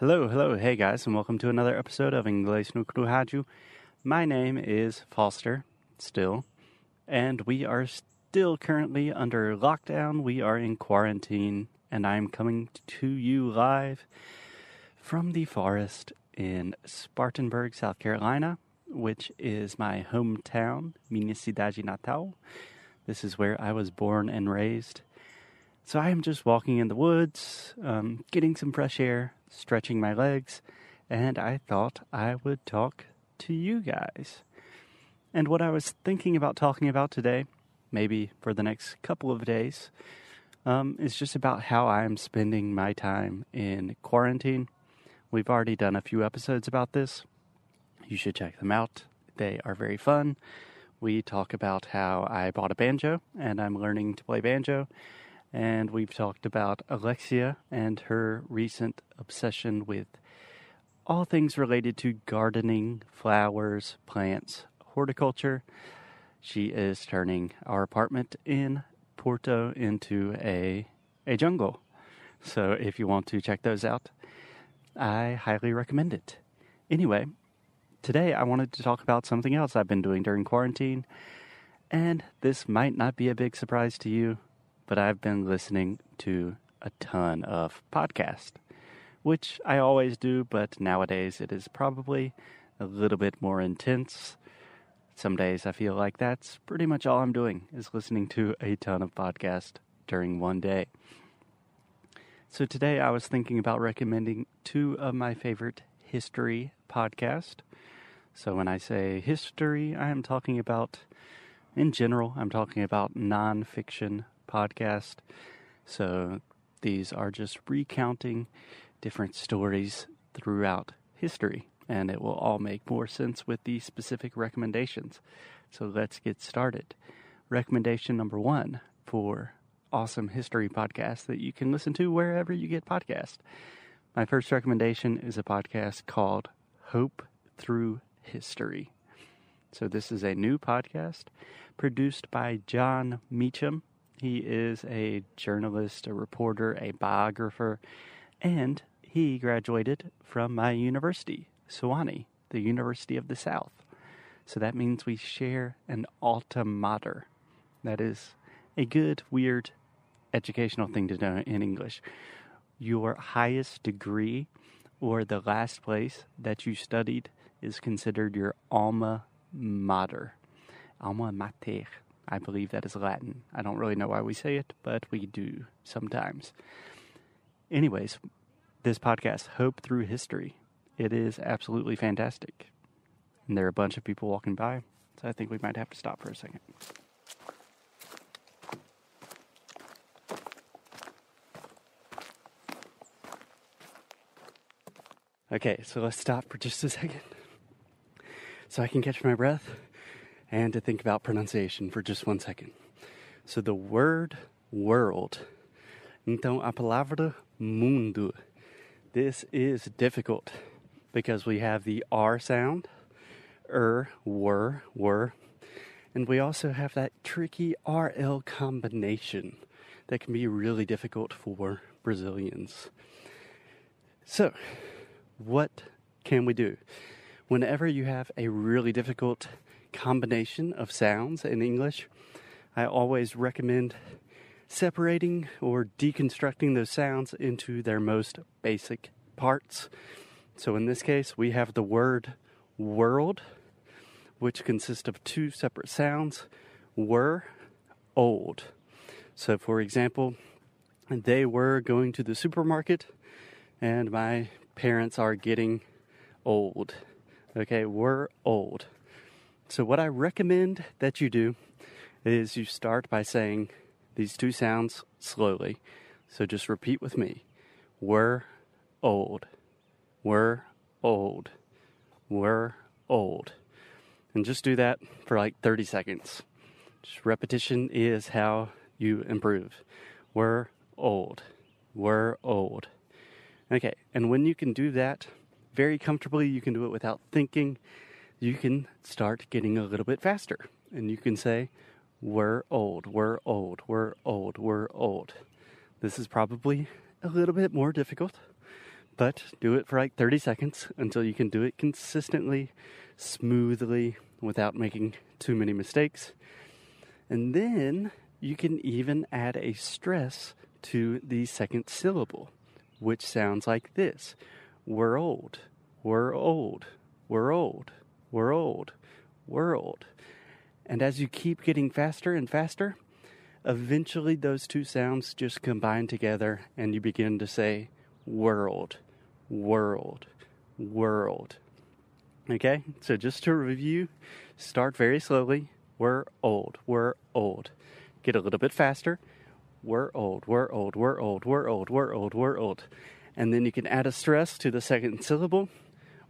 Hello, hello, hey guys, and welcome to another episode of Inglês no Rádio. My name is Foster, still, and we are still currently under lockdown. We are in quarantine, and I'm coming to you live from the forest in Spartanburg, South Carolina, which is my hometown, minha cidade natal. This is where I was born and raised. So I am just walking in the woods, um, getting some fresh air, stretching my legs, and I thought I would talk to you guys. And what I was thinking about talking about today, maybe for the next couple of days, um, is just about how I'm spending my time in quarantine. We've already done a few episodes about this. You should check them out. They are very fun. We talk about how I bought a banjo and I'm learning to play banjo and we've talked about Alexia and her recent obsession with all things related to gardening, flowers, plants, horticulture. She is turning our apartment in Porto into a a jungle. So if you want to check those out, I highly recommend it. Anyway, today I wanted to talk about something else I've been doing during quarantine. And this might not be a big surprise to you, but I've been listening to a ton of podcasts, which I always do, but nowadays it is probably a little bit more intense. Some days I feel like that's pretty much all I'm doing is listening to a ton of podcasts during one day. So today I was thinking about recommending two of my favorite history podcasts. So when I say history, I am talking about, in general, I'm talking about nonfiction podcast. So these are just recounting different stories throughout history, and it will all make more sense with the specific recommendations. So let's get started. Recommendation number one for awesome history podcast that you can listen to wherever you get podcasts. My first recommendation is a podcast called Hope Through History. So, this is a new podcast produced by Jon Meacham. He is a journalist, a reporter, a biographer, and he graduated from my university, Sewanee, the University of the South. So that means we share an alma mater. That is a good, weird educational thing to know in English. Your highest degree or the last place that you studied is considered your alma mater. Alma mater. I believe that is Latin. I don't really know why we say it, but we do sometimes. Anyways, this podcast, Hope Through History, it is absolutely fantastic. And there are a bunch of people walking by, so I think we might have to stop for a second. Okay, so let's stop for just a second so I can catch my breath and to think about pronunciation for just one second. So the word world. Então a palavra mundo. This is difficult because we have the R sound, er, were, were, and we also have that tricky RL combination that can be really difficult for Brazilians. So, what can we do? Whenever you have a really difficult combination of sounds in English, I always recommend separating or deconstructing those sounds into their most basic parts. So in this case, we have the word world, which consists of two separate sounds were, old. So, for example, they were going to the supermarket, and my parents are getting old. Okay, we're old. So, what I recommend that you do is you start by saying these two sounds slowly. So, just repeat with me. We're old. We're old. We're old. And just do that for like 30 seconds. Just repetition is how you improve. We're old. We're old. Okay, and when you can do that very comfortably, you can do it without thinking you can start getting a little bit faster. And you can say, We're old, we're old, we're old, we're old. This is probably a little bit more difficult, but do it for like 30 seconds until you can do it consistently, smoothly, without making too many mistakes. And then you can even add a stress to the second syllable, which sounds like this We're old, we're old, we're old, we're old. And as you keep getting faster and faster, eventually those two sounds just combine together and you begin to say world, world, world. Okay, so just to review, start very slowly. We're old, we're old. Get a little bit faster. We're old, we're old, we're old, we're old, we're old, we're old. And then you can add a stress to the second syllable.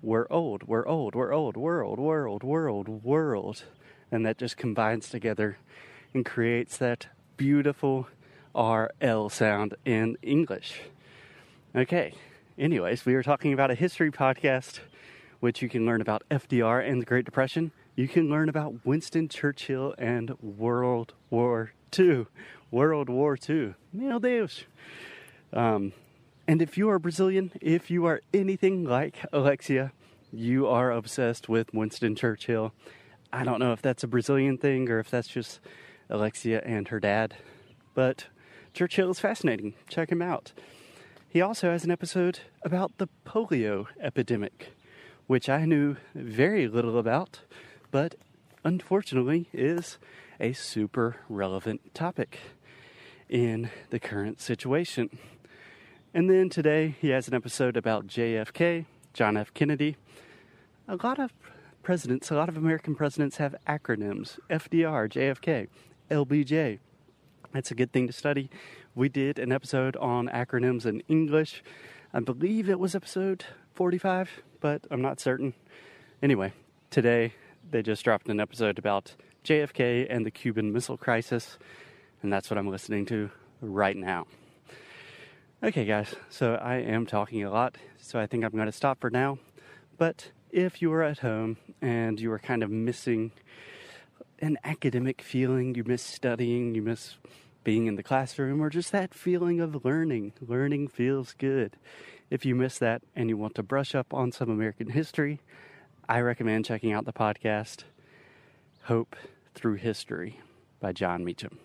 We're old, we're old, we're old, world, world, world, world. And that just combines together and creates that beautiful RL sound in English. Okay, anyways, we are talking about a history podcast, which you can learn about FDR and the Great Depression. You can learn about Winston Churchill and World War II. World War II. Meu Deus. Um, and if you are Brazilian, if you are anything like Alexia, you are obsessed with Winston Churchill. I don't know if that's a Brazilian thing or if that's just Alexia and her dad, but Churchill is fascinating. Check him out. He also has an episode about the polio epidemic, which I knew very little about, but unfortunately is a super relevant topic in the current situation. And then today he has an episode about JFK, John F. Kennedy. A lot of presidents, a lot of American presidents have acronyms FDR, JFK, LBJ. That's a good thing to study we did an episode on acronyms in English. I believe it was episode 45, but I'm not certain. Anyway, today they just dropped an episode about JFK and the Cuban Missile Crisis, and that's what I'm listening to right now. Okay, guys, so I am talking a lot, so I think I'm going to stop for now. But if you are at home and you are kind of missing an academic feeling, you miss studying, you miss being in the classroom or just that feeling of learning. Learning feels good. If you miss that and you want to brush up on some American history, I recommend checking out the podcast Hope Through History by Jon Meacham.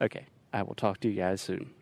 Okay, I will talk to you guys soon.